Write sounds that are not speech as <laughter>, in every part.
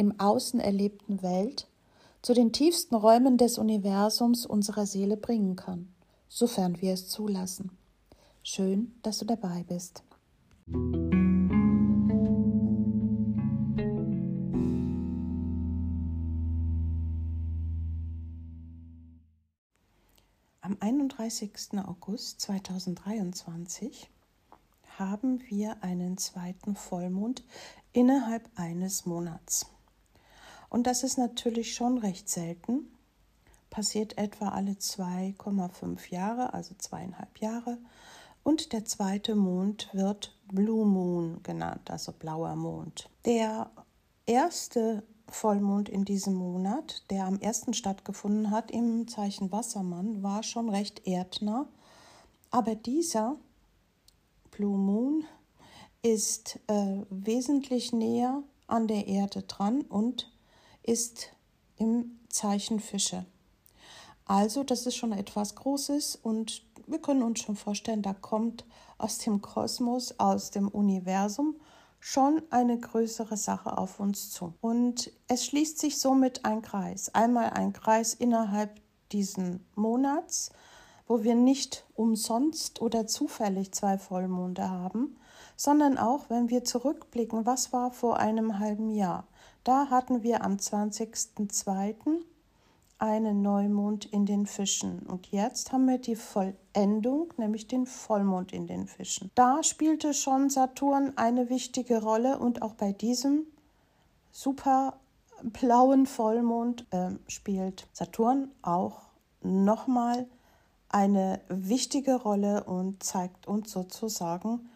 im Außen erlebten Welt zu den tiefsten Räumen des Universums unserer Seele bringen kann, sofern wir es zulassen. Schön, dass du dabei bist. Am 31. August 2023 haben wir einen zweiten Vollmond innerhalb eines Monats. Und das ist natürlich schon recht selten. Passiert etwa alle 2,5 Jahre, also zweieinhalb Jahre. Und der zweite Mond wird Blue Moon genannt, also blauer Mond. Der erste Vollmond in diesem Monat, der am ersten stattgefunden hat im Zeichen Wassermann, war schon recht erdnah. Aber dieser Blue Moon ist äh, wesentlich näher an der Erde dran und ist im Zeichen Fische. Also, das ist schon etwas Großes und wir können uns schon vorstellen, da kommt aus dem Kosmos, aus dem Universum schon eine größere Sache auf uns zu. Und es schließt sich somit ein Kreis. Einmal ein Kreis innerhalb diesen Monats, wo wir nicht umsonst oder zufällig zwei Vollmonde haben, sondern auch, wenn wir zurückblicken, was war vor einem halben Jahr. Da hatten wir am 20.02. einen Neumond in den Fischen und jetzt haben wir die Vollendung, nämlich den Vollmond in den Fischen. Da spielte schon Saturn eine wichtige Rolle und auch bei diesem super blauen Vollmond äh, spielt Saturn auch nochmal eine wichtige Rolle und zeigt uns sozusagen,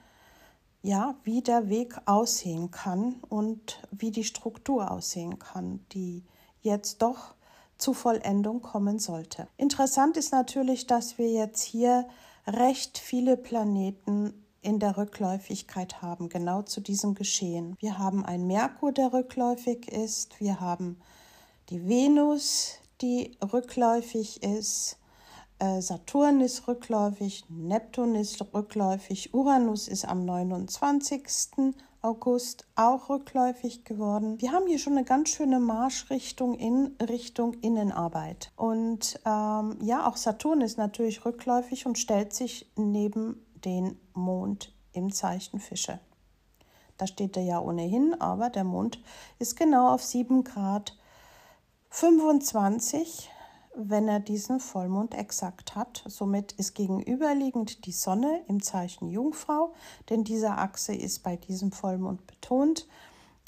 ja, wie der Weg aussehen kann und wie die Struktur aussehen kann, die jetzt doch zu Vollendung kommen sollte. Interessant ist natürlich, dass wir jetzt hier recht viele Planeten in der Rückläufigkeit haben, genau zu diesem Geschehen. Wir haben einen Merkur, der rückläufig ist, wir haben die Venus, die rückläufig ist, Saturn ist rückläufig, Neptun ist rückläufig, Uranus ist am 29. August auch rückläufig geworden. Wir haben hier schon eine ganz schöne Marschrichtung in Richtung Innenarbeit. Und ähm, ja, auch Saturn ist natürlich rückläufig und stellt sich neben den Mond im Zeichen Fische. Da steht er ja ohnehin, aber der Mond ist genau auf 7 Grad 25 wenn er diesen Vollmond exakt hat. Somit ist gegenüberliegend die Sonne im Zeichen Jungfrau, denn diese Achse ist bei diesem Vollmond betont,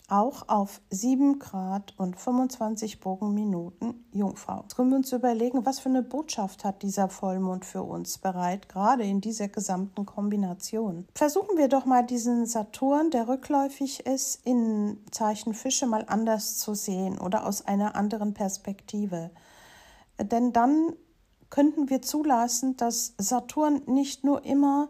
auch auf 7 Grad und 25 Bogenminuten Jungfrau. Jetzt können wir uns überlegen, was für eine Botschaft hat dieser Vollmond für uns bereit, gerade in dieser gesamten Kombination. Versuchen wir doch mal diesen Saturn, der rückläufig ist, in Zeichen Fische mal anders zu sehen oder aus einer anderen Perspektive. Denn dann könnten wir zulassen, dass Saturn nicht nur immer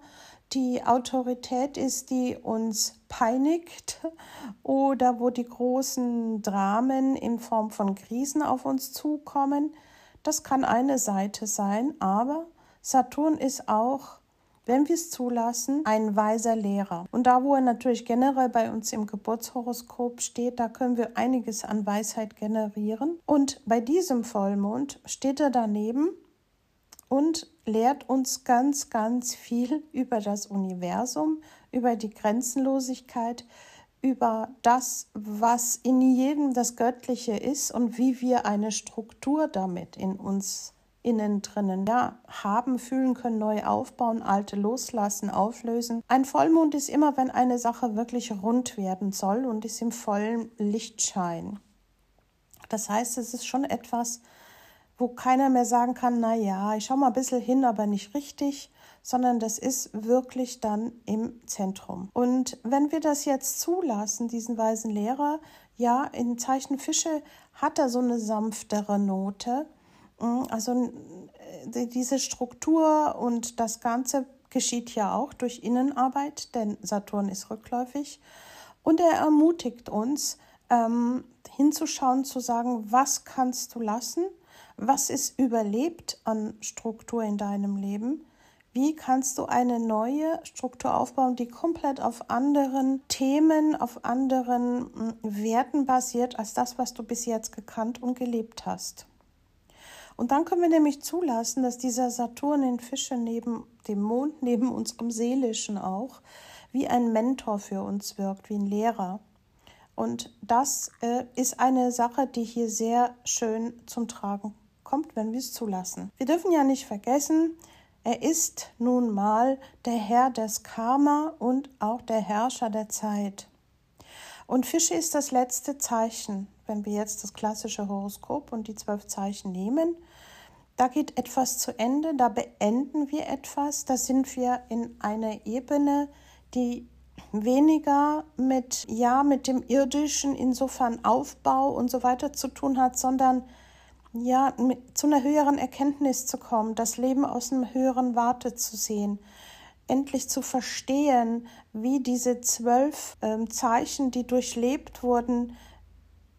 die Autorität ist, die uns peinigt <laughs> oder wo die großen Dramen in Form von Krisen auf uns zukommen. Das kann eine Seite sein, aber Saturn ist auch wenn wir es zulassen, ein weiser Lehrer. Und da, wo er natürlich generell bei uns im Geburtshoroskop steht, da können wir einiges an Weisheit generieren. Und bei diesem Vollmond steht er daneben und lehrt uns ganz, ganz viel über das Universum, über die Grenzenlosigkeit, über das, was in jedem das Göttliche ist und wie wir eine Struktur damit in uns innen drinnen ja, haben, fühlen können, neu aufbauen, alte loslassen, auflösen. Ein Vollmond ist immer, wenn eine Sache wirklich rund werden soll und ist im vollen Lichtschein. Das heißt, es ist schon etwas, wo keiner mehr sagen kann, na ja, ich schau mal ein bisschen hin, aber nicht richtig, sondern das ist wirklich dann im Zentrum. Und wenn wir das jetzt zulassen, diesen weisen Lehrer, ja, in Zeichen Fische hat er so eine sanftere Note, also äh, diese Struktur und das Ganze geschieht ja auch durch Innenarbeit, denn Saturn ist rückläufig. Und er ermutigt uns, ähm, hinzuschauen, zu sagen, was kannst du lassen, was ist überlebt an Struktur in deinem Leben, wie kannst du eine neue Struktur aufbauen, die komplett auf anderen Themen, auf anderen mm, Werten basiert als das, was du bis jetzt gekannt und gelebt hast. Und dann können wir nämlich zulassen, dass dieser Saturn in Fische neben dem Mond, neben unserem Seelischen auch, wie ein Mentor für uns wirkt, wie ein Lehrer. Und das äh, ist eine Sache, die hier sehr schön zum Tragen kommt, wenn wir es zulassen. Wir dürfen ja nicht vergessen, er ist nun mal der Herr des Karma und auch der Herrscher der Zeit. Und Fische ist das letzte Zeichen. Wenn wir jetzt das klassische Horoskop und die zwölf Zeichen nehmen, da geht etwas zu Ende, da beenden wir etwas, da sind wir in einer Ebene, die weniger mit ja mit dem irdischen insofern Aufbau und so weiter zu tun hat, sondern ja mit, zu einer höheren Erkenntnis zu kommen, das Leben aus einem höheren Warte zu sehen, endlich zu verstehen, wie diese zwölf ähm, Zeichen, die durchlebt wurden,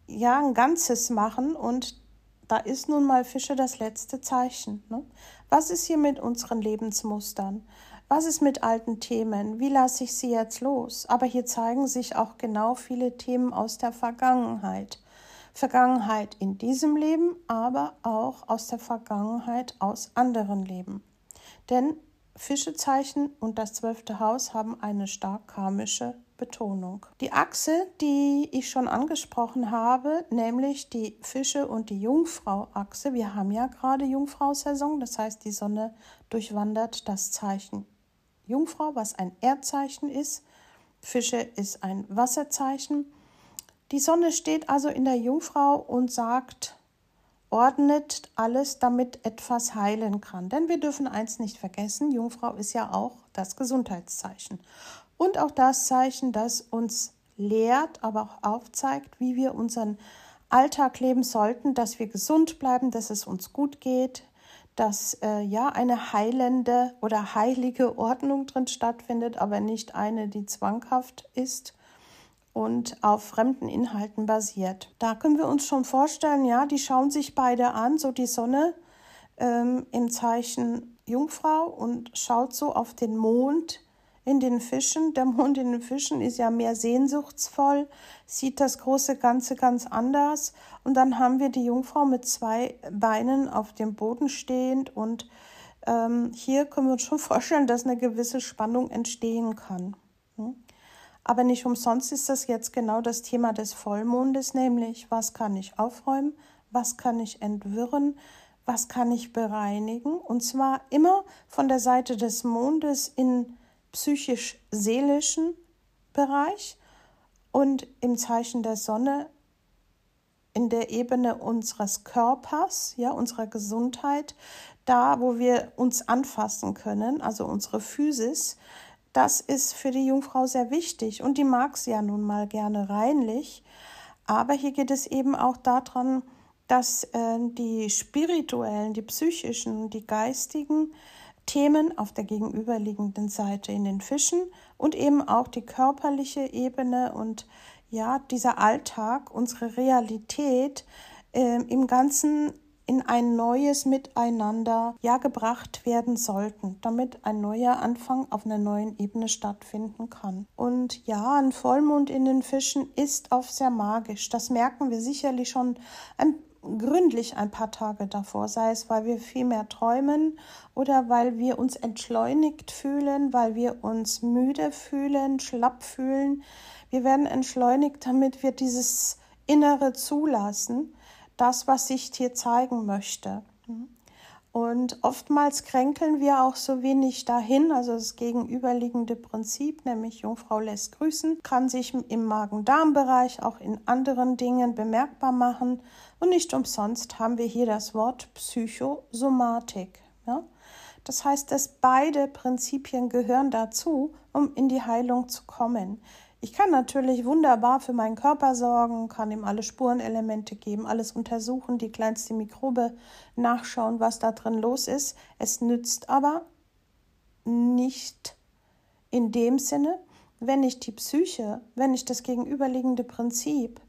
ja ein Ganzes machen und da ist nun mal Fische das letzte Zeichen. Ne? Was ist hier mit unseren Lebensmustern? Was ist mit alten Themen? Wie lasse ich sie jetzt los? Aber hier zeigen sich auch genau viele Themen aus der Vergangenheit. Vergangenheit in diesem Leben, aber auch aus der Vergangenheit aus anderen Leben. Denn Fischezeichen und das zwölfte Haus haben eine stark karmische Betonung. Die Achse, die ich schon angesprochen habe, nämlich die Fische und die Jungfrau-Achse. Wir haben ja gerade Jungfrau-Saison, das heißt, die Sonne durchwandert das Zeichen Jungfrau, was ein Erdzeichen ist. Fische ist ein Wasserzeichen. Die Sonne steht also in der Jungfrau und sagt, ordnet alles, damit etwas heilen kann. Denn wir dürfen eins nicht vergessen, Jungfrau ist ja auch das Gesundheitszeichen und auch das Zeichen, das uns lehrt, aber auch aufzeigt, wie wir unseren Alltag leben sollten, dass wir gesund bleiben, dass es uns gut geht, dass äh, ja eine heilende oder heilige Ordnung drin stattfindet, aber nicht eine, die zwanghaft ist und auf fremden Inhalten basiert. Da können wir uns schon vorstellen, ja, die schauen sich beide an, so die Sonne ähm, im Zeichen Jungfrau und schaut so auf den Mond in den Fischen. Der Mond in den Fischen ist ja mehr sehnsuchtsvoll, sieht das große Ganze ganz anders. Und dann haben wir die Jungfrau mit zwei Beinen auf dem Boden stehend. Und ähm, hier können wir uns schon <laughs> vorstellen, dass eine gewisse Spannung entstehen kann. Hm? Aber nicht umsonst ist das jetzt genau das Thema des Vollmondes, nämlich was kann ich aufräumen, was kann ich entwirren, was kann ich bereinigen. Und zwar immer von der Seite des Mondes in psychisch-seelischen Bereich und im Zeichen der Sonne in der Ebene unseres Körpers, ja, unserer Gesundheit, da, wo wir uns anfassen können, also unsere Physis, das ist für die Jungfrau sehr wichtig und die mag es ja nun mal gerne reinlich. Aber hier geht es eben auch daran, dass äh, die spirituellen, die psychischen, die geistigen Themen auf der gegenüberliegenden Seite in den Fischen und eben auch die körperliche Ebene und ja, dieser Alltag, unsere Realität äh, im Ganzen in ein neues Miteinander ja gebracht werden sollten, damit ein neuer Anfang auf einer neuen Ebene stattfinden kann. Und ja, ein Vollmond in den Fischen ist oft sehr magisch. Das merken wir sicherlich schon ein gründlich ein paar Tage davor, sei es, weil wir viel mehr träumen oder weil wir uns entschleunigt fühlen, weil wir uns müde fühlen, schlapp fühlen. Wir werden entschleunigt, damit wir dieses Innere zulassen, das, was sich hier zeigen möchte. Und oftmals kränkeln wir auch so wenig dahin, also das gegenüberliegende Prinzip, nämlich Jungfrau lässt grüßen, kann sich im Magen-Darm-Bereich auch in anderen Dingen bemerkbar machen. Und nicht umsonst haben wir hier das Wort Psychosomatik. Ja? Das heißt, dass beide Prinzipien gehören dazu, um in die Heilung zu kommen. Ich kann natürlich wunderbar für meinen Körper sorgen, kann ihm alle Spurenelemente geben, alles untersuchen, die kleinste Mikrobe nachschauen, was da drin los ist. Es nützt aber nicht in dem Sinne, wenn ich die Psyche, wenn ich das gegenüberliegende Prinzip,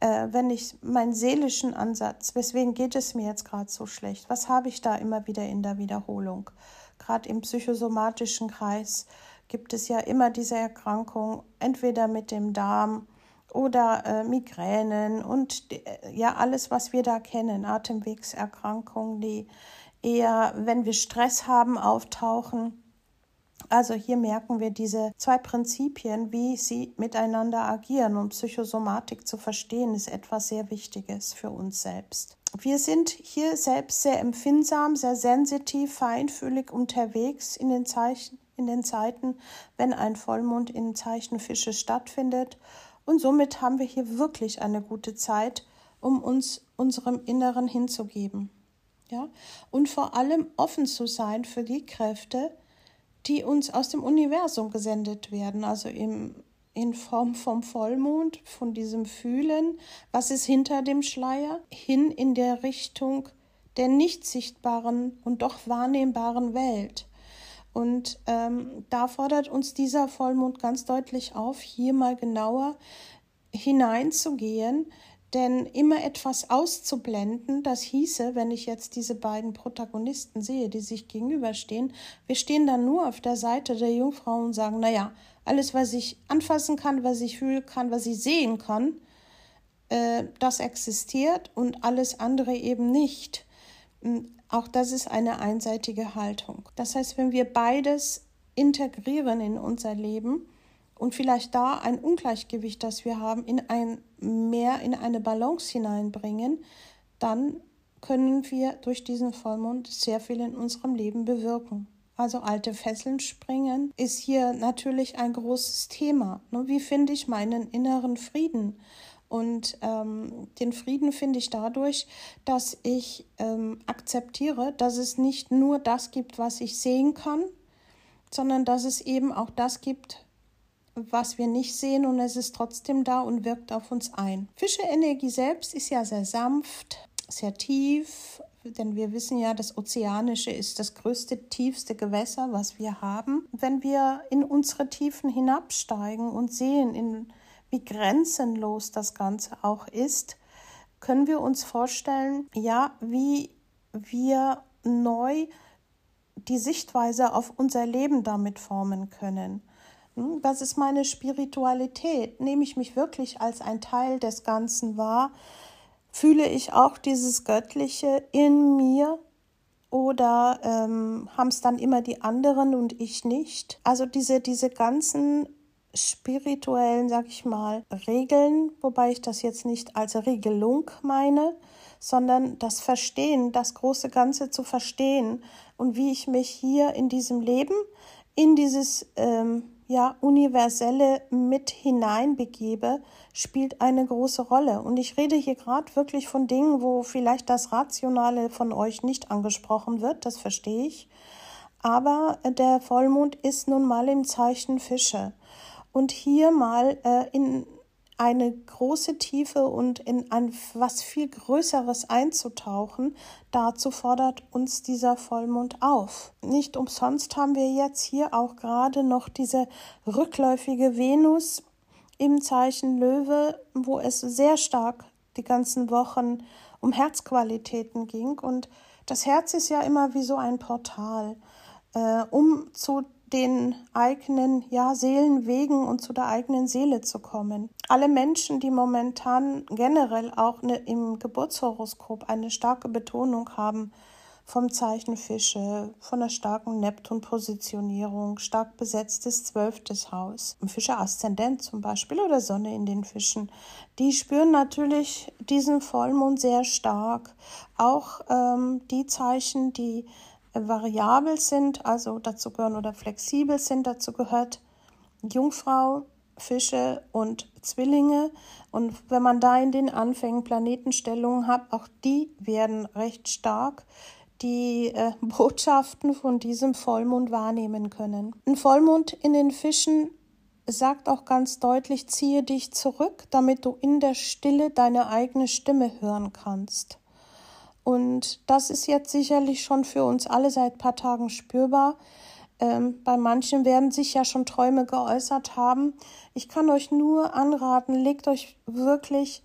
äh, wenn ich meinen seelischen Ansatz, weswegen geht es mir jetzt gerade so schlecht, was habe ich da immer wieder in der Wiederholung, gerade im psychosomatischen Kreis, gibt es ja immer diese Erkrankung, entweder mit dem Darm oder äh, Migränen und äh, ja alles, was wir da kennen, Atemwegserkrankungen, die eher, wenn wir Stress haben, auftauchen. Also hier merken wir diese zwei Prinzipien, wie sie miteinander agieren. Und Psychosomatik zu verstehen, ist etwas sehr Wichtiges für uns selbst. Wir sind hier selbst sehr empfindsam, sehr sensitiv, feinfühlig unterwegs in den Zeichen in den Zeiten, wenn ein Vollmond in Zeichen Fische stattfindet. Und somit haben wir hier wirklich eine gute Zeit, um uns unserem Inneren hinzugeben. Ja? Und vor allem offen zu sein für die Kräfte, die uns aus dem Universum gesendet werden, also im, in Form vom Vollmond, von diesem Fühlen, was ist hinter dem Schleier, hin in der Richtung der nicht sichtbaren und doch wahrnehmbaren Welt. Und ähm, da fordert uns dieser Vollmond ganz deutlich auf, hier mal genauer hineinzugehen, denn immer etwas auszublenden, das hieße, wenn ich jetzt diese beiden Protagonisten sehe, die sich gegenüberstehen, wir stehen dann nur auf der Seite der Jungfrau und sagen, naja, alles, was ich anfassen kann, was ich fühlen kann, was ich sehen kann, äh, das existiert und alles andere eben nicht. Auch das ist eine einseitige Haltung. Das heißt, wenn wir beides integrieren in unser Leben und vielleicht da ein Ungleichgewicht, das wir haben, in ein mehr in eine Balance hineinbringen, dann können wir durch diesen Vollmond sehr viel in unserem Leben bewirken. Also alte Fesseln springen ist hier natürlich ein großes Thema. Wie finde ich meinen inneren Frieden? Und ähm, den Frieden finde ich dadurch, dass ich ähm, akzeptiere, dass es nicht nur das gibt, was ich sehen kann, sondern dass es eben auch das gibt, was wir nicht sehen und es ist trotzdem da und wirkt auf uns ein. Fische-Energie selbst ist ja sehr sanft, sehr tief, denn wir wissen ja, das Ozeanische ist das größte, tiefste Gewässer, was wir haben. Wenn wir in unsere Tiefen hinabsteigen und sehen, in wie grenzenlos das Ganze auch ist, können wir uns vorstellen, ja, wie wir neu die Sichtweise auf unser Leben damit formen können. Was ist meine Spiritualität? Nehme ich mich wirklich als ein Teil des Ganzen wahr? Fühle ich auch dieses Göttliche in mir? Oder ähm, haben es dann immer die anderen und ich nicht? Also diese, diese ganzen spirituellen, sag ich mal, Regeln, wobei ich das jetzt nicht als Regelung meine, sondern das Verstehen, das große Ganze zu verstehen und wie ich mich hier in diesem Leben in dieses ähm, ja universelle mit hineinbegebe, spielt eine große Rolle. Und ich rede hier gerade wirklich von Dingen, wo vielleicht das Rationale von euch nicht angesprochen wird, das verstehe ich. Aber der Vollmond ist nun mal im Zeichen Fische und hier mal äh, in eine große Tiefe und in ein was viel Größeres einzutauchen, dazu fordert uns dieser Vollmond auf. Nicht umsonst haben wir jetzt hier auch gerade noch diese rückläufige Venus im Zeichen Löwe, wo es sehr stark die ganzen Wochen um Herzqualitäten ging. Und das Herz ist ja immer wie so ein Portal, äh, um zu den eigenen ja, Seelenwegen und zu der eigenen Seele zu kommen. Alle Menschen, die momentan generell auch ne, im Geburtshoroskop eine starke Betonung haben vom Zeichen Fische, von einer starken Neptun-Positionierung, stark besetztes zwölftes Haus, Fische Aszendent zum Beispiel oder Sonne in den Fischen, die spüren natürlich diesen Vollmond sehr stark. Auch ähm, die Zeichen, die variabel sind, also dazu gehören oder flexibel sind, dazu gehört Jungfrau, Fische und Zwillinge. Und wenn man da in den Anfängen Planetenstellungen hat, auch die werden recht stark die äh, <laughs> Botschaften von diesem Vollmond wahrnehmen können. Ein Vollmond in den Fischen sagt auch ganz deutlich, ziehe dich zurück, damit du in der Stille deine eigene Stimme hören kannst. Und das ist jetzt sicherlich schon für uns alle seit ein paar Tagen spürbar. Ähm, bei manchen werden sich ja schon Träume geäußert haben. Ich kann euch nur anraten, legt euch wirklich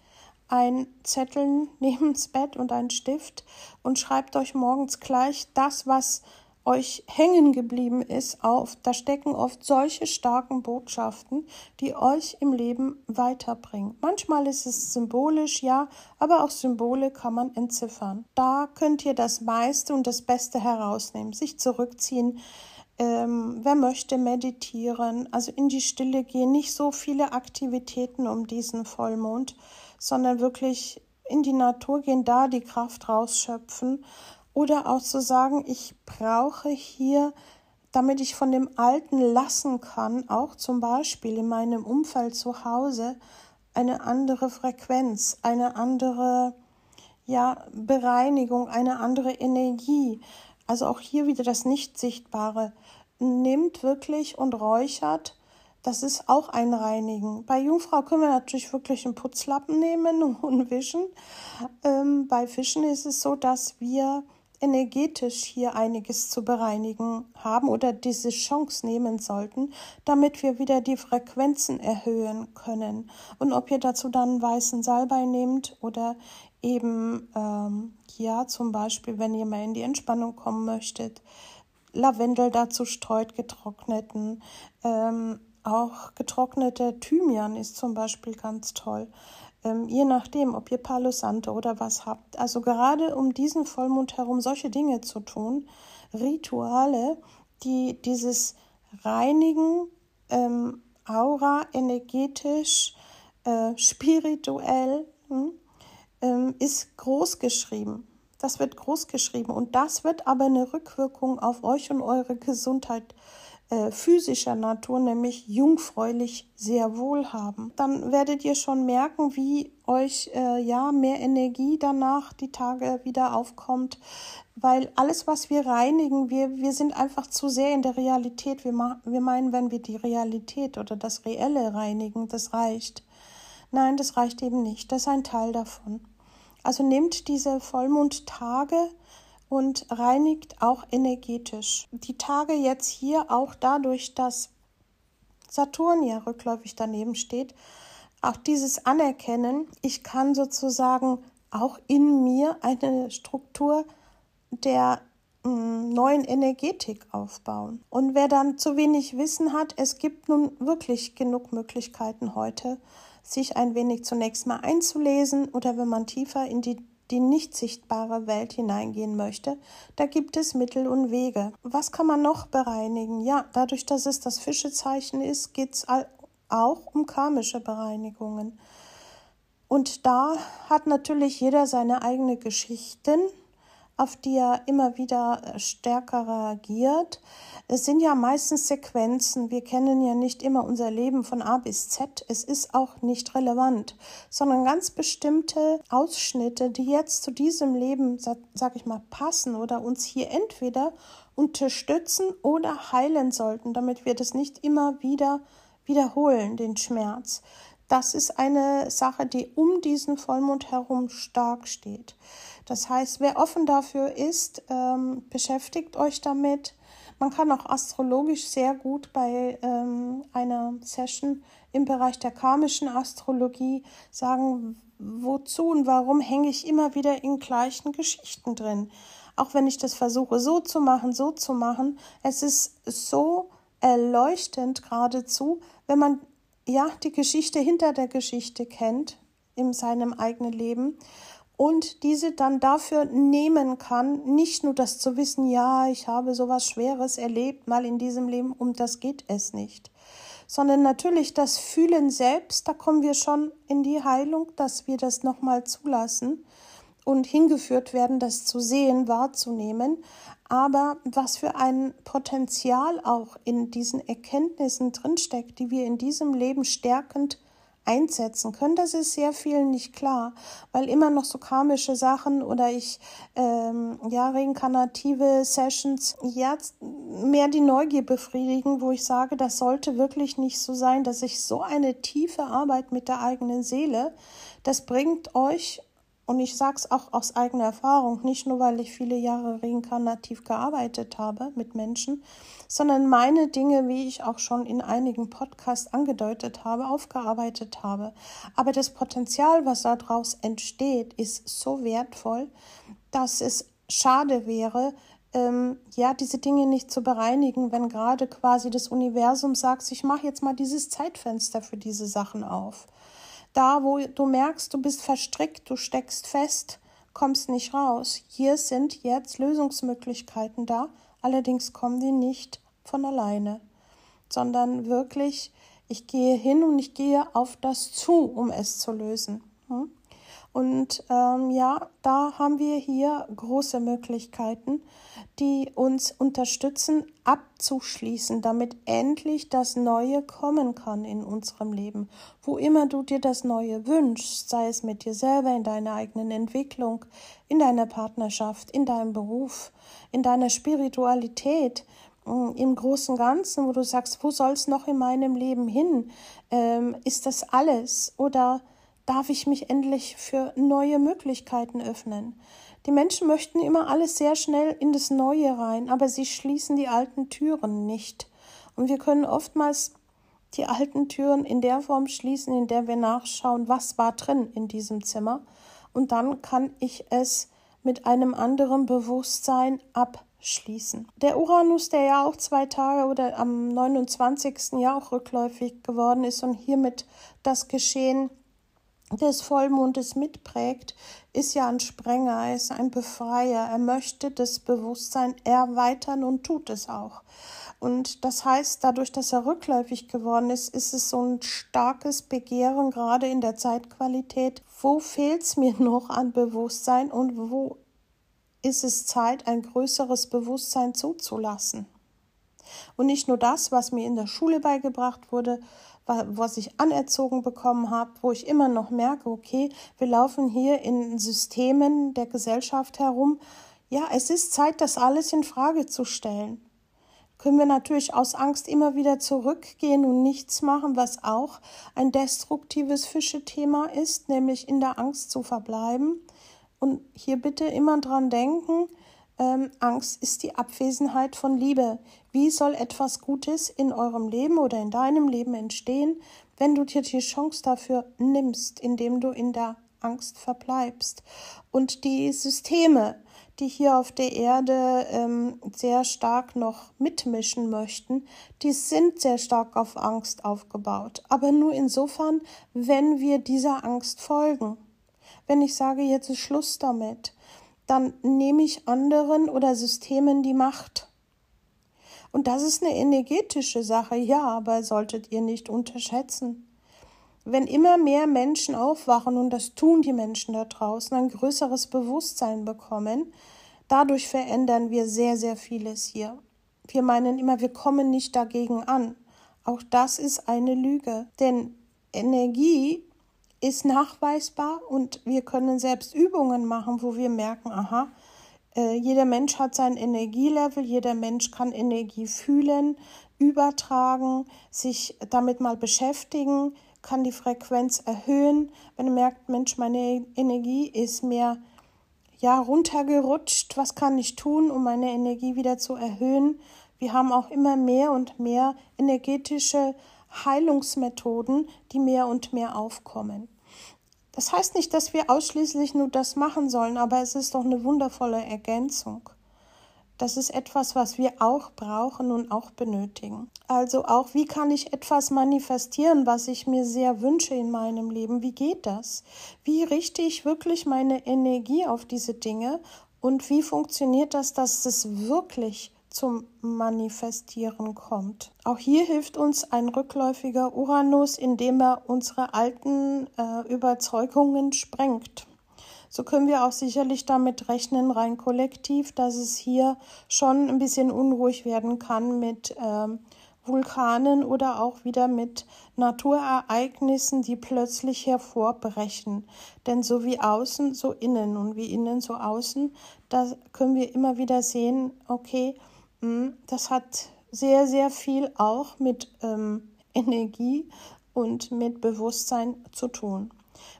ein Zettel <laughs> neben das Bett und ein Stift und schreibt euch morgens gleich das, was euch hängen geblieben ist, auf. Da stecken oft solche starken Botschaften, die euch im Leben weiterbringen. Manchmal ist es symbolisch, ja, aber auch Symbole kann man entziffern. Da könnt ihr das meiste und das Beste herausnehmen, sich zurückziehen. Ähm, wer möchte meditieren, also in die Stille gehen, nicht so viele Aktivitäten um diesen Vollmond, sondern wirklich in die Natur gehen, da die Kraft rausschöpfen oder auch zu sagen, ich brauche hier, damit ich von dem Alten lassen kann, auch zum Beispiel in meinem Umfeld zu Hause, eine andere Frequenz, eine andere ja, Bereinigung, eine andere Energie. Also auch hier wieder das Nicht-Sichtbare. Nimmt wirklich und räuchert. Das ist auch ein Reinigen. Bei Jungfrau können wir natürlich wirklich einen Putzlappen nehmen <laughs> und wischen. Ähm, bei Fischen ist es so, dass wir energetisch hier einiges zu bereinigen haben oder diese Chance nehmen sollten, damit wir wieder die Frequenzen erhöhen können. Und ob ihr dazu dann weißen Salbei nehmt oder eben, ähm, ja, zum Beispiel, wenn ihr mal in die Entspannung kommen möchtet, Lavendel dazu streut, getrockneten, ähm, auch getrockneter Thymian ist zum Beispiel ganz toll ähm, je nachdem, ob ihr Palo Santo oder was habt. Also gerade um diesen Vollmond herum solche Dinge zu tun, Rituale, die dieses Reinigen, ähm, Aura, energetisch, äh, spirituell, hm, ähm, ist groß geschrieben. Das wird groß geschrieben und das wird aber eine Rückwirkung auf euch und eure Gesundheit äh, physischer Natur, nämlich jungfräulich sehr wohl haben. Dann werdet ihr schon merken, wie euch äh, ja mehr Energie danach die Tage wieder aufkommt, weil alles, was wir reinigen, wir, wir sind einfach zu sehr in der Realität. Wir, wir meinen, wenn wir die Realität oder das Reelle reinigen, das reicht. Nein, das reicht eben nicht. Das ist ein Teil davon. Also nehmt diese Vollmondtage, und reinigt auch energetisch. Die Tage jetzt hier auch dadurch, dass Saturn ja rückläufig daneben steht, auch dieses Anerkennen, ich kann sozusagen auch in mir eine Struktur der mm, neuen Energetik aufbauen. Und wer dann zu wenig Wissen hat, es gibt nun wirklich genug Möglichkeiten heute, sich ein wenig zunächst mal einzulesen oder wenn man tiefer in die die nicht sichtbare Welt hineingehen möchte, da gibt es Mittel und Wege. Was kann man noch bereinigen? Ja, dadurch, dass es das Fischezeichen ist, geht es auch um karmische Bereinigungen. Und da hat natürlich jeder seine eigene Geschichten auf die er immer wieder äh, stärker reagiert. Es sind ja meistens Sequenzen. Wir kennen ja nicht immer unser Leben von A bis Z. Es ist auch nicht relevant, sondern ganz bestimmte Ausschnitte, die jetzt zu diesem Leben, sag ich mal, passen oder uns hier entweder unterstützen oder heilen sollten, damit wir das nicht immer wieder wiederholen, den Schmerz. Das ist eine Sache, die um diesen Vollmond herum stark steht. Das heißt, wer offen dafür ist, ähm, beschäftigt euch damit. Man kann auch astrologisch sehr gut bei ähm, einer Session im Bereich der karmischen Astrologie sagen, wozu und warum hänge ich immer wieder in gleichen Geschichten drin. Auch wenn ich das versuche so zu machen, so zu machen, es ist so erleuchtend geradezu, wenn man ja die Geschichte hinter der Geschichte kennt in seinem eigenen Leben und diese dann dafür nehmen kann, nicht nur das zu wissen, ja, ich habe sowas Schweres erlebt mal in diesem Leben, um das geht es nicht, sondern natürlich das Fühlen selbst, da kommen wir schon in die Heilung, dass wir das nochmal zulassen und hingeführt werden, das zu sehen, wahrzunehmen, aber was für ein Potenzial auch in diesen Erkenntnissen drinsteckt, die wir in diesem Leben stärkend einsetzen können, das ist sehr vielen nicht klar, weil immer noch so karmische Sachen oder ich ähm, ja reinkarnative Sessions ja mehr die Neugier befriedigen, wo ich sage, das sollte wirklich nicht so sein, dass ich so eine tiefe Arbeit mit der eigenen Seele, das bringt euch und ich sage es auch aus eigener Erfahrung, nicht nur, weil ich viele Jahre reinkarnativ gearbeitet habe mit Menschen, sondern meine Dinge, wie ich auch schon in einigen Podcasts angedeutet habe, aufgearbeitet habe. Aber das Potenzial, was daraus entsteht, ist so wertvoll, dass es schade wäre, ähm, ja, diese Dinge nicht zu bereinigen, wenn gerade quasi das Universum sagt, ich mache jetzt mal dieses Zeitfenster für diese Sachen auf. Da, wo du merkst, du bist verstrickt, du steckst fest, kommst nicht raus. Hier sind jetzt Lösungsmöglichkeiten da, allerdings kommen die nicht von alleine, sondern wirklich, ich gehe hin und ich gehe auf das zu, um es zu lösen. Hm? Und ähm, ja, da haben wir hier große Möglichkeiten, die uns unterstützen, abzuschließen, damit endlich das Neue kommen kann in unserem Leben. Wo immer du dir das Neue wünschst, sei es mit dir selber, in deiner eigenen Entwicklung, in deiner Partnerschaft, in deinem Beruf, in deiner Spiritualität, mm, im großen Ganzen, wo du sagst, wo soll es noch in meinem Leben hin? Ähm, ist das alles? Oder darf ich mich endlich für neue Möglichkeiten öffnen. Die Menschen möchten immer alles sehr schnell in das Neue rein, aber sie schließen die alten Türen nicht. Und wir können oftmals die alten Türen in der Form schließen, in der wir nachschauen, was war drin in diesem Zimmer. Und dann kann ich es mit einem anderen Bewusstsein abschließen. Der Uranus, der ja auch zwei Tage oder am 29. ja auch rückläufig geworden ist und hiermit das Geschehen des Vollmondes mitprägt, ist ja ein Sprenger, er ist ein Befreier, er möchte das Bewusstsein erweitern und tut es auch. Und das heißt, dadurch, dass er rückläufig geworden ist, ist es so ein starkes Begehren, gerade in der Zeitqualität. Wo fehlt es mir <laughs> noch an Bewusstsein und wo ist es Zeit, ein größeres Bewusstsein zuzulassen? Und nicht nur das, was mir in der Schule beigebracht wurde, was ich anerzogen bekommen habe, wo ich immer noch merke, okay, wir laufen hier in Systemen der Gesellschaft herum. Ja, es ist Zeit, das alles in Frage zu stellen. Können wir natürlich aus Angst immer wieder zurückgehen und nichts machen, was auch ein destruktives Fischethema ist, nämlich in der Angst zu verbleiben. Und hier bitte immer dran denken, ähm, Angst ist die Abwesenheit von Liebe. Wie soll etwas Gutes in eurem Leben oder in deinem Leben entstehen, wenn du dir die Chance dafür nimmst, indem du in der Angst verbleibst? Und die Systeme, die hier auf der Erde ähm, sehr stark noch mitmischen möchten, die sind sehr stark auf Angst aufgebaut. Aber nur insofern, wenn wir dieser Angst folgen. Wenn ich sage, jetzt ist Schluss damit, dann nehme ich anderen oder Systemen die Macht. Und das ist eine energetische Sache, ja, aber solltet ihr nicht unterschätzen. Wenn immer mehr Menschen aufwachen, und das tun die Menschen da draußen, ein größeres Bewusstsein bekommen, dadurch verändern wir sehr, sehr vieles hier. Wir meinen immer, wir kommen nicht dagegen an. Auch das ist eine Lüge. Denn Energie ist nachweisbar und wir können selbst Übungen machen, wo wir merken, aha, äh, jeder Mensch hat sein Energielevel, jeder Mensch kann Energie fühlen, übertragen, sich damit mal beschäftigen, kann die Frequenz erhöhen. Wenn er merkt, Mensch, meine Energie ist mehr ja runtergerutscht, was kann ich tun, um meine Energie wieder zu erhöhen? Wir haben auch immer mehr und mehr energetische Heilungsmethoden, die mehr und mehr aufkommen. Das heißt nicht, dass wir ausschließlich nur das machen sollen, aber es ist doch eine wundervolle Ergänzung. Das ist etwas, was wir auch brauchen und auch benötigen. Also auch, wie kann ich etwas manifestieren, was ich mir sehr wünsche in meinem Leben? Wie geht das? Wie richte ich wirklich meine Energie auf diese Dinge? Und wie funktioniert das, dass es wirklich zum Manifestieren kommt. Auch hier hilft uns ein rückläufiger Uranus, indem er unsere alten äh, Überzeugungen sprengt. So können wir auch sicherlich damit rechnen, rein kollektiv, dass es hier schon ein bisschen unruhig werden kann mit ähm, Vulkanen oder auch wieder mit Naturereignissen, die plötzlich hervorbrechen. Denn so wie außen, so innen und wie innen, so außen, da können wir immer wieder sehen, okay, das hat sehr, sehr viel auch mit ähm, Energie und mit Bewusstsein zu tun.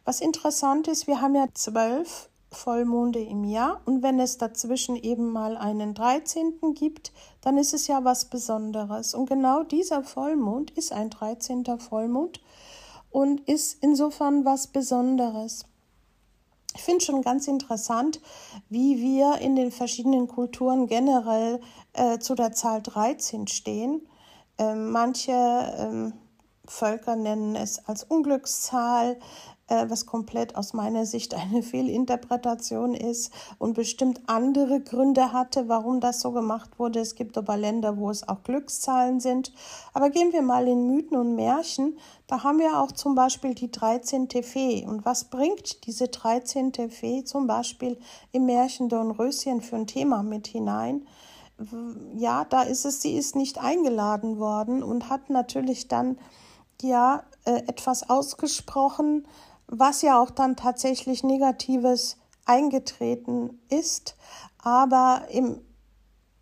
Was interessant ist, wir haben ja zwölf Vollmonde im Jahr und wenn es dazwischen eben mal einen 13. gibt, dann ist es ja was Besonderes. Und genau dieser Vollmond ist ein 13. Vollmond und ist insofern was Besonderes. Ich finde schon ganz interessant, wie wir in den verschiedenen Kulturen generell äh, zu der Zahl 13 stehen. Ähm, manche ähm, Völker nennen es als Unglückszahl, was komplett aus meiner Sicht eine <laughs> Fehlinterpretation ist und bestimmt andere Gründe hatte, warum das so gemacht wurde. Es gibt aber Länder, wo es auch Glückszahlen sind. Aber gehen wir mal in Mythen und Märchen. Da haben wir auch zum Beispiel die 13. Fee. Und was bringt diese 13. Fee zum Beispiel im Märchen Dornröschen für ein Thema mit hinein? Ja, da ist es, sie ist nicht eingeladen worden und hat natürlich dann ja äh, etwas ausgesprochen, was ja auch dann tatsächlich Negatives eingetreten ist, aber im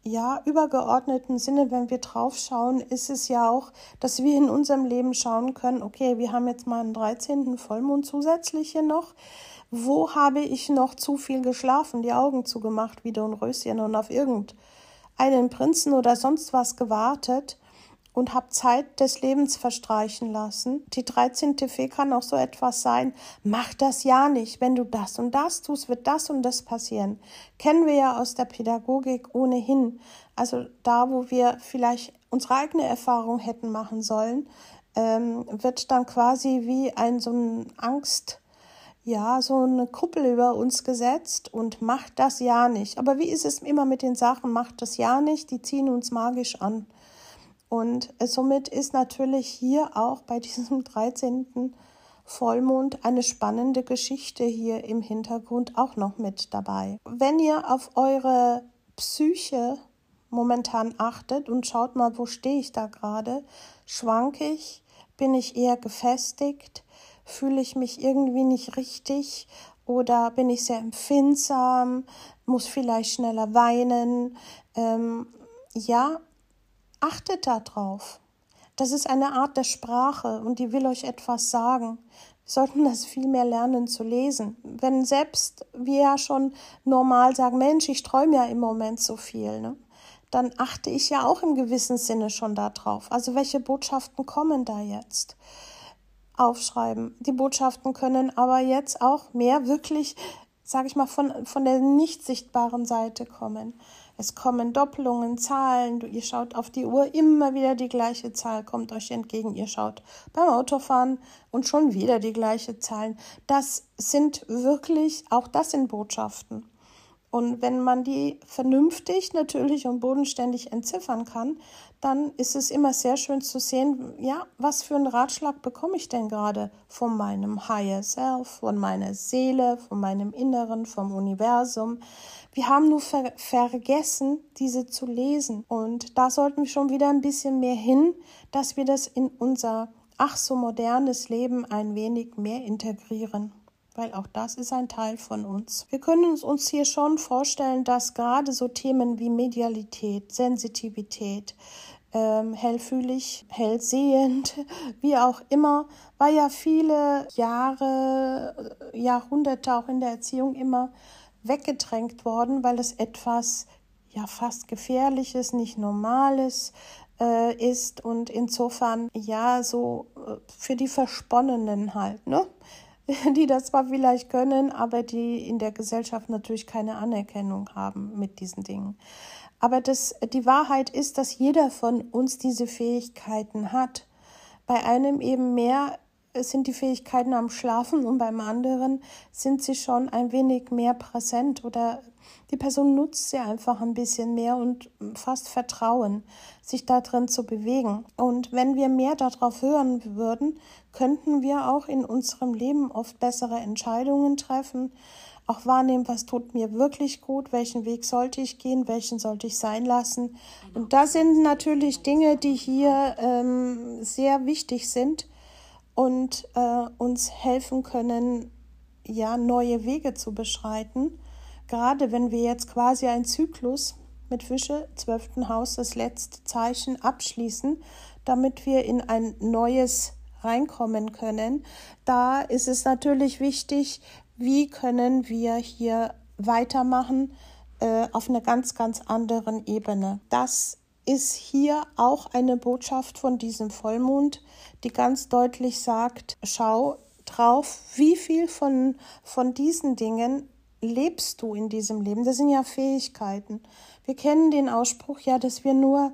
ja, übergeordneten Sinne, wenn wir drauf schauen, ist es ja auch, dass wir in unserem Leben schauen können, okay, wir haben jetzt mal einen 13. Vollmond zusätzlich hier noch. Wo habe ich noch zu viel geschlafen, die Augen zugemacht, wie Röschen und auf irgendeinen Prinzen oder sonst was gewartet? Und habe Zeit des Lebens verstreichen lassen. Die 13. Fee kann auch so etwas sein, mach das ja nicht. Wenn du das und das tust, wird das und das passieren. Kennen wir ja aus der Pädagogik ohnehin. Also da, wo wir vielleicht unsere eigene Erfahrung hätten machen sollen, ähm, wird dann quasi wie ein so ein Angst, ja, so eine Kuppel über uns gesetzt und macht das ja nicht. Aber wie ist es immer mit den Sachen, macht das ja nicht, die ziehen uns magisch an. Und somit ist natürlich hier auch bei diesem <laughs> 13. Vollmond eine spannende Geschichte hier im Hintergrund auch noch mit dabei. Wenn ihr auf eure Psyche momentan achtet und schaut mal, wo stehe ich da gerade, schwank ich, bin ich eher gefestigt, fühle ich mich irgendwie nicht richtig oder bin ich sehr empfindsam, muss vielleicht schneller weinen. Ähm, ja, Achtet darauf. Das ist eine Art der Sprache und die will euch etwas sagen. Wir sollten das viel mehr lernen zu lesen. Wenn selbst wir ja schon normal sagen, Mensch, ich träume ja im Moment so viel, ne? dann achte ich ja auch im gewissen Sinne schon darauf. Also welche Botschaften kommen da jetzt? Aufschreiben. Die Botschaften können aber jetzt auch mehr wirklich, sage ich mal, von, von der nicht sichtbaren Seite kommen. Es kommen Doppelungen, Zahlen, ihr schaut auf die Uhr, immer wieder die gleiche Zahl kommt euch entgegen. Ihr schaut beim Autofahren und schon wieder die gleiche Zahlen. Das sind wirklich, auch das sind Botschaften. Und wenn man die vernünftig natürlich und bodenständig entziffern kann, dann ist es immer sehr schön zu sehen, ja, was für einen Ratschlag bekomme ich denn gerade von meinem Higher Self, von meiner Seele, von meinem Inneren, vom Universum. Wir haben nur ver vergessen, diese zu lesen. Und da sollten wir schon wieder ein bisschen mehr hin, dass wir das in unser ach so modernes Leben ein wenig mehr integrieren weil auch das ist ein Teil von uns. Wir können uns hier schon vorstellen, dass gerade so Themen wie Medialität, Sensitivität, ähm, hellfühlig, hellsehend, <laughs> wie auch immer, war ja viele Jahre, äh, Jahrhunderte auch in der Erziehung immer weggedrängt worden, weil es etwas ja fast gefährliches, nicht normales äh, ist und insofern ja so äh, für die Versponnenen halt, ne? <laughs> die das zwar vielleicht können, aber die in der Gesellschaft natürlich keine Anerkennung haben mit diesen Dingen. Aber das, die Wahrheit ist, dass jeder von uns diese Fähigkeiten hat. Bei einem eben mehr sind die Fähigkeiten am Schlafen und beim anderen sind sie schon ein wenig mehr präsent oder die Person nutzt sie einfach ein bisschen mehr und fast Vertrauen, sich da drin zu bewegen. Und wenn wir mehr darauf hören würden, könnten wir auch in unserem Leben oft bessere Entscheidungen treffen, auch wahrnehmen, was tut mir wirklich gut, welchen Weg sollte ich gehen, welchen sollte ich sein lassen. Und da sind natürlich Dinge, die hier ähm, sehr wichtig sind und äh, uns helfen können, ja, neue Wege zu beschreiten. Gerade wenn wir jetzt quasi einen Zyklus mit Fische, zwölften Haus, das letzte Zeichen abschließen, damit wir in ein neues reinkommen können. Da ist es natürlich wichtig, wie können wir hier weitermachen äh, auf einer ganz, ganz anderen Ebene. Das ist hier auch eine Botschaft von diesem Vollmond, die ganz deutlich sagt, schau drauf, wie viel von, von diesen Dingen lebst du in diesem Leben. Das sind ja Fähigkeiten. Wir kennen den Ausspruch ja, dass wir nur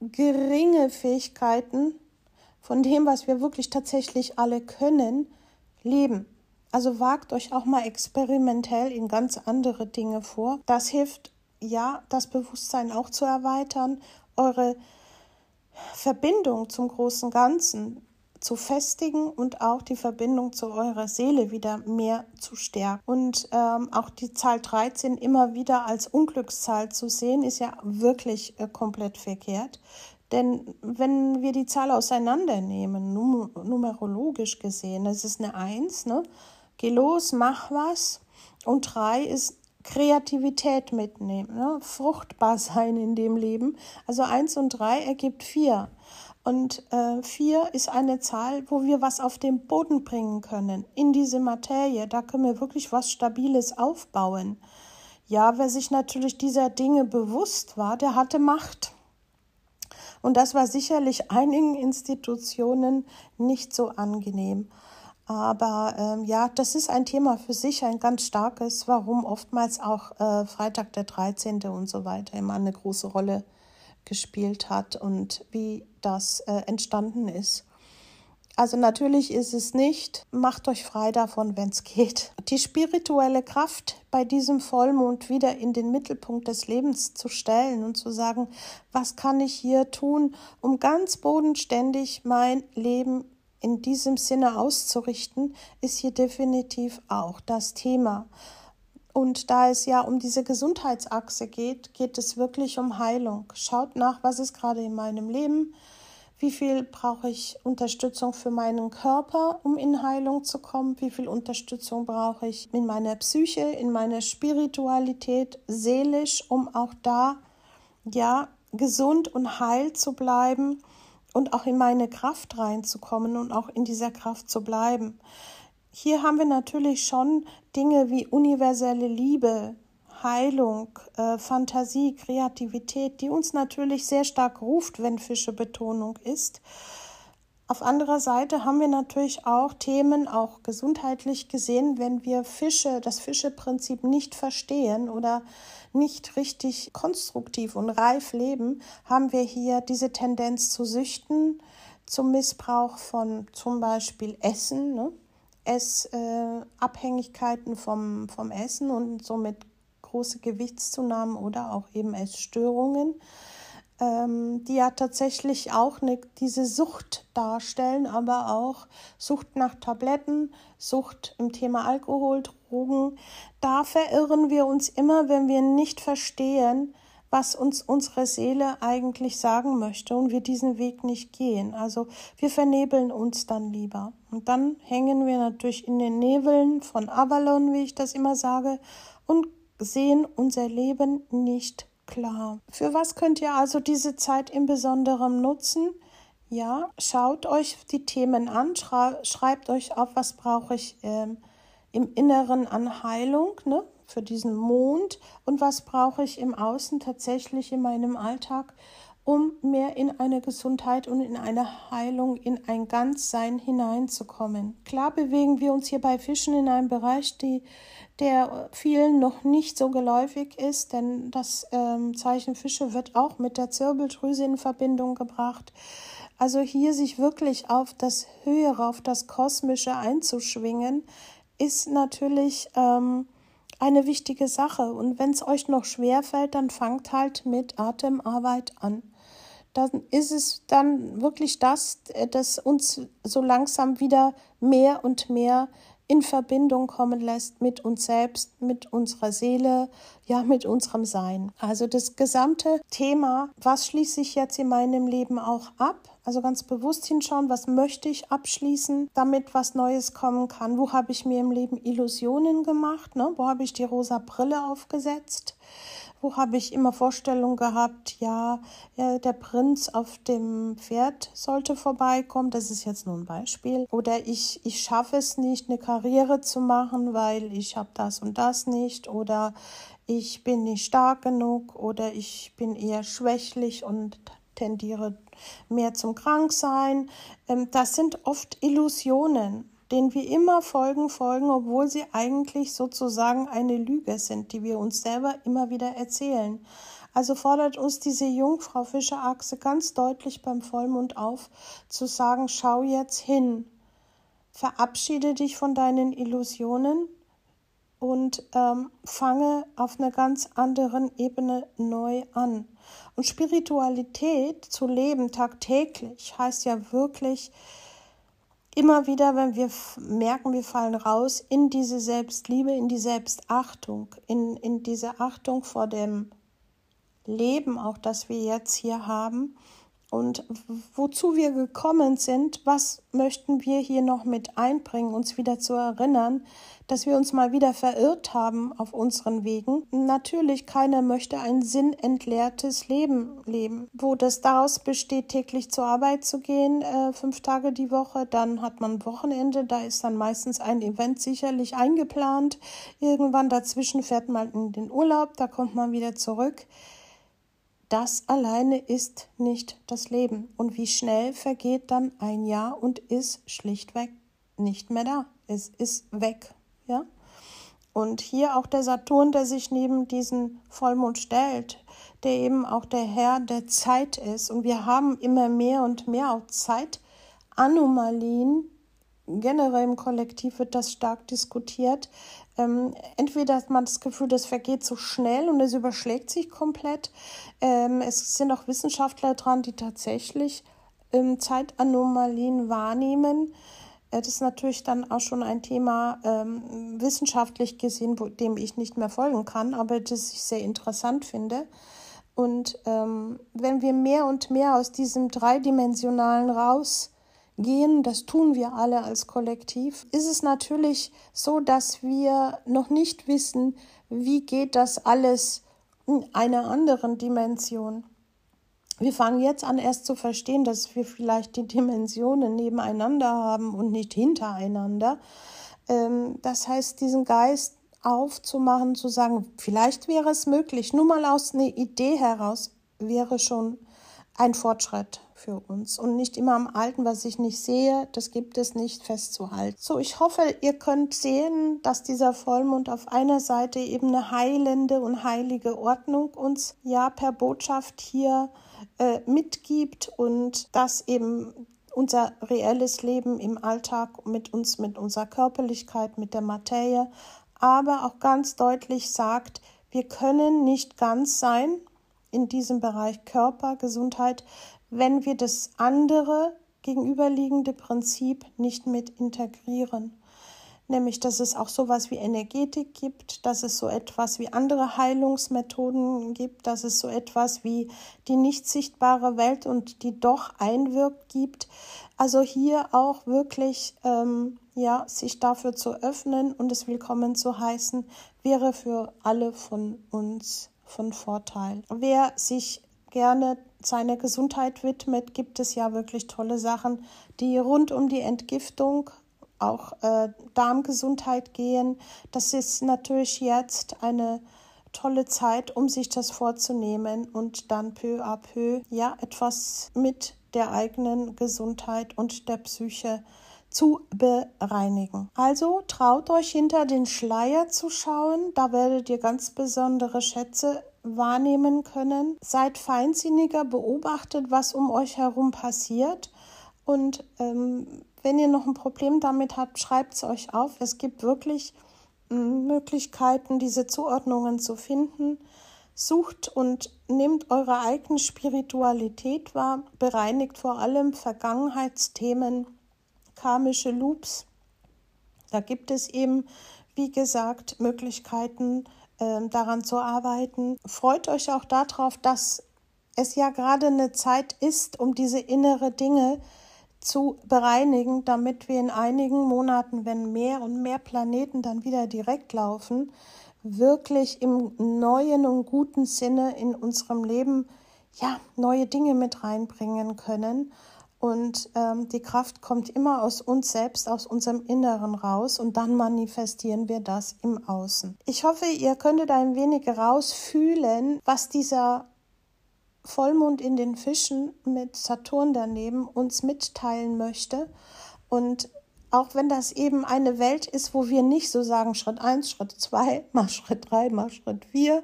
geringe Fähigkeiten von dem, was wir wirklich tatsächlich alle können, leben. Also wagt euch auch mal experimentell in ganz andere Dinge vor. Das hilft, ja, das Bewusstsein auch zu erweitern, eure Verbindung zum großen Ganzen zu festigen und auch die Verbindung zu eurer Seele wieder mehr zu stärken. Und ähm, auch die Zahl 13 immer wieder als Unglückszahl zu sehen, ist ja wirklich äh, komplett verkehrt. Denn wenn wir die Zahl auseinandernehmen, num numerologisch gesehen, das ist eine Eins, ne? Geh los, mach was. Und drei ist Kreativität mitnehmen, ne? fruchtbar <laughs> sein in dem Leben. Also eins und drei ergibt vier. Und äh, vier ist eine Zahl, wo wir was auf den Boden bringen können, in diese Materie. Da können wir wirklich was Stabiles aufbauen. Ja, wer sich natürlich dieser Dinge bewusst war, der hatte Macht. Und das war sicherlich einigen Institutionen nicht so angenehm. Aber ähm, ja, das ist ein Thema für sich, ein ganz starkes, warum oftmals auch äh, Freitag der 13. und so weiter immer eine große Rolle gespielt hat und wie das äh, entstanden ist. Also natürlich ist es nicht, macht euch frei davon, wenn es geht. Die spirituelle Kraft bei diesem Vollmond wieder in den Mittelpunkt des Lebens zu stellen und zu sagen, was kann ich hier tun, um ganz bodenständig mein Leben in diesem Sinne auszurichten, ist hier definitiv auch das Thema. Und da es ja um diese Gesundheitsachse geht, geht es wirklich um Heilung. Schaut nach, was ist gerade in meinem Leben, wie viel brauche ich Unterstützung für meinen Körper, um in Heilung zu kommen? Wie viel Unterstützung brauche ich in meiner Psyche, in meiner Spiritualität, seelisch, um auch da ja gesund und heil zu bleiben und auch in meine Kraft reinzukommen und auch in dieser Kraft zu bleiben. Hier haben wir natürlich schon Dinge wie universelle Liebe, Heilung, äh, Fantasie, Kreativität, die uns natürlich sehr stark ruft, wenn Fische Betonung ist. Auf anderer Seite haben wir natürlich auch Themen, auch gesundheitlich gesehen, wenn wir Fische, das Fischeprinzip nicht verstehen oder nicht richtig konstruktiv und reif leben, haben wir hier diese Tendenz zu Süchten, zum Missbrauch von zum Beispiel Essen, ne? Essabhängigkeiten äh, vom, vom Essen und somit große Gewichtszunahmen oder auch eben Essstörungen, ähm, die ja tatsächlich auch eine, diese Sucht darstellen, aber auch Sucht nach Tabletten, Sucht im Thema Alkohol, Drogen. Da verirren wir uns immer, wenn wir nicht verstehen, was uns unsere Seele eigentlich sagen möchte und wir diesen Weg nicht gehen. Also wir vernebeln uns dann lieber. Und dann hängen wir natürlich in den Nebeln von Avalon, wie ich das immer sage, und sehen unser Leben nicht klar. Für was könnt ihr also diese Zeit im Besonderen nutzen? Ja, schaut euch die Themen an, schreibt euch auf, was brauche ich ähm, im Inneren an Heilung ne, für diesen Mond und was brauche ich im Außen tatsächlich in meinem Alltag, um mehr in eine Gesundheit und in eine Heilung, in ein Ganzsein hineinzukommen. Klar bewegen wir uns hier bei Fischen in einem Bereich, die, der vielen noch nicht so geläufig ist, denn das ähm, Zeichen Fische wird auch mit der Zirbeldrüse in Verbindung gebracht. Also hier sich wirklich auf das Höhere, auf das Kosmische einzuschwingen, ist natürlich ähm, eine wichtige Sache. Und wenn es euch noch schwer fällt, dann fangt halt mit Atemarbeit an. Dann ist es dann wirklich das, äh, das uns so langsam wieder mehr und mehr in Verbindung kommen lässt mit uns selbst, mit unserer Seele, ja, mit unserem Sein. Also das gesamte Thema, was schließe ich jetzt in meinem Leben auch ab? Also ganz bewusst hinschauen, was möchte ich abschließen, damit was Neues kommen kann. Wo habe ich mir im Leben Illusionen gemacht? Ne? Wo habe ich die rosa Brille aufgesetzt? Wo habe ich immer Vorstellungen gehabt, ja, der Prinz auf dem Pferd sollte vorbeikommen, das ist jetzt nur ein Beispiel. Oder ich, ich schaffe es nicht, eine Karriere zu machen, weil ich habe das und das nicht. Oder ich bin nicht stark genug oder ich bin eher schwächlich und tendiere mehr zum Kranksein. Ähm, das sind oft Illusionen denen wir immer folgen, folgen, obwohl sie eigentlich sozusagen eine Lüge sind, die wir uns selber immer wieder erzählen. Also fordert uns diese Jungfrau Fischerachse ganz deutlich beim Vollmond auf, zu sagen, schau jetzt hin, verabschiede dich von deinen Illusionen und ähm, fange auf einer ganz anderen Ebene neu an. Und Spiritualität zu leben tagtäglich heißt ja wirklich, immer wieder, wenn wir merken, wir fallen raus in diese Selbstliebe, in die Selbstachtung, in, in diese Achtung vor dem Leben, auch das wir jetzt hier haben. Und wozu wir gekommen sind, was möchten wir hier noch mit einbringen, uns wieder zu erinnern, dass wir uns mal wieder verirrt haben auf unseren Wegen. Natürlich, keiner möchte ein sinnentleertes Leben leben, wo das daraus besteht, täglich zur Arbeit zu gehen, äh, fünf Tage die Woche, dann hat man Wochenende, da ist dann meistens ein Event sicherlich eingeplant. Irgendwann dazwischen fährt man in den Urlaub, da kommt man wieder zurück. Das alleine ist nicht das Leben. Und wie schnell vergeht dann ein Jahr und ist schlichtweg nicht mehr da. Es ist weg. Ja? Und hier auch der Saturn, der sich neben diesen Vollmond stellt, der eben auch der Herr der Zeit ist. Und wir haben immer mehr und mehr auch Zeitanomalien. Generell im Kollektiv wird das stark diskutiert. Ähm, entweder hat man das Gefühl, das vergeht so schnell und es überschlägt sich komplett. Ähm, es sind auch Wissenschaftler dran, die tatsächlich ähm, Zeitanomalien wahrnehmen. Äh, das ist natürlich dann auch schon ein Thema ähm, wissenschaftlich gesehen, wo, dem ich nicht mehr folgen kann, aber das ich sehr interessant finde. Und ähm, wenn wir mehr und mehr aus diesem dreidimensionalen rausgehen, das tun wir alle als Kollektiv, ist es natürlich so, dass wir noch nicht wissen, wie geht das alles in einer anderen Dimension. Wir fangen jetzt an, erst zu verstehen, dass wir vielleicht die Dimensionen nebeneinander haben und nicht hintereinander. Ähm, das heißt, diesen Geist aufzumachen, zu sagen, vielleicht wäre es möglich, nur mal aus einer Idee heraus wäre schon ein Fortschritt für uns und nicht immer am Alten, was ich nicht sehe, das gibt es nicht festzuhalten. So, ich hoffe, ihr könnt sehen, dass dieser Vollmond auf einer Seite eben eine heilende und heilige Ordnung uns ja per Botschaft hier äh, mitgibt und dass eben unser reelles Leben im Alltag mit uns, mit unserer Körperlichkeit, mit der Materie, aber auch ganz deutlich sagt, wir können nicht ganz sein in diesem Bereich Körper, Gesundheit, wenn wir das andere gegenüberliegende Prinzip nicht mit integrieren nämlich dass es auch sowas wie Energetik gibt, dass es so etwas wie andere Heilungsmethoden gibt, dass es so etwas wie die nicht sichtbare Welt und die doch einwirkt gibt. Also hier auch wirklich ähm, ja sich dafür zu öffnen und es willkommen zu heißen, wäre für alle von uns von Vorteil. Wer sich gerne seiner Gesundheit widmet, gibt es ja wirklich tolle Sachen, die rund um die Entgiftung auch äh, Darmgesundheit gehen. Das ist natürlich jetzt eine tolle Zeit, um sich das vorzunehmen und dann peu à peu ja etwas mit der eigenen Gesundheit und der Psyche zu bereinigen. Also traut euch hinter den Schleier zu schauen, da werdet ihr ganz besondere Schätze wahrnehmen können. Seid feinsinniger, beobachtet, was um euch herum passiert und ähm, wenn ihr noch ein Problem damit habt, schreibt es euch auf. Es gibt wirklich hm, Möglichkeiten, diese Zuordnungen zu finden. Sucht und nehmt eure eigene Spiritualität wahr, bereinigt vor allem Vergangenheitsthemen, karmische Loops. Da gibt es eben, wie gesagt, Möglichkeiten, daran zu arbeiten. Freut euch auch darauf, dass es ja gerade eine Zeit ist, um diese innere Dinge zu bereinigen, damit wir in einigen Monaten, wenn mehr und mehr Planeten dann wieder direkt laufen, wirklich im neuen und guten Sinne in unserem Leben ja neue Dinge mit reinbringen können. Und ähm, die Kraft kommt immer aus uns selbst, aus unserem Inneren raus und dann manifestieren wir das im Außen. Ich hoffe, ihr könntet ein wenig rausfühlen, was dieser Vollmond in den Fischen mit Saturn daneben uns mitteilen möchte. Und auch wenn das eben eine Welt ist, wo wir nicht so sagen, Schritt 1, Schritt 2, <laughs> mal Schritt 3, mal Schritt 4,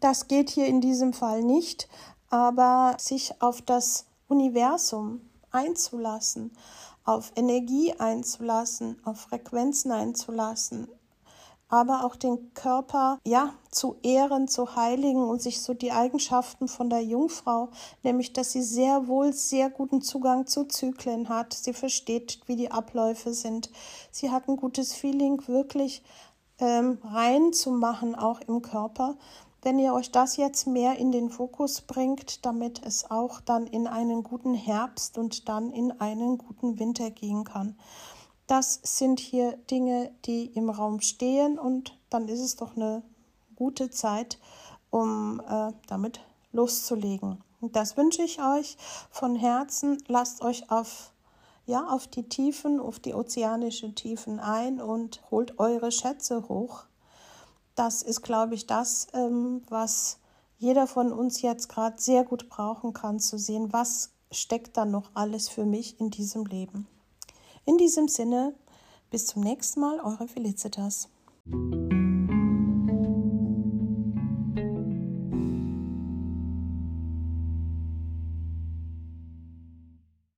das geht hier in diesem Fall nicht, aber sich auf das Universum einzulassen, auf Energie einzulassen, auf Frequenzen einzulassen, aber auch den Körper ja zu ehren, zu heiligen und sich so die Eigenschaften von der Jungfrau, nämlich dass sie sehr wohl sehr guten Zugang zu Zyklen hat. Sie versteht, wie die Abläufe sind. Sie hat ein gutes Feeling, wirklich ähm, rein zu machen, auch im Körper. Wenn ihr euch das jetzt mehr in den Fokus bringt, damit es auch dann in einen guten Herbst und dann in einen guten Winter gehen kann. Das sind hier Dinge, die im Raum stehen und dann ist es doch eine gute Zeit, um äh, damit loszulegen. Das wünsche ich euch von Herzen. Lasst euch auf ja, auf die Tiefen, auf die ozeanischen Tiefen ein und holt eure Schätze hoch. Das ist, glaube ich, das, ähm, was jeder von uns jetzt gerade sehr gut brauchen kann, zu sehen, was steckt da noch alles für mich in diesem Leben. In diesem Sinne, bis zum nächsten Mal, eure Felicitas.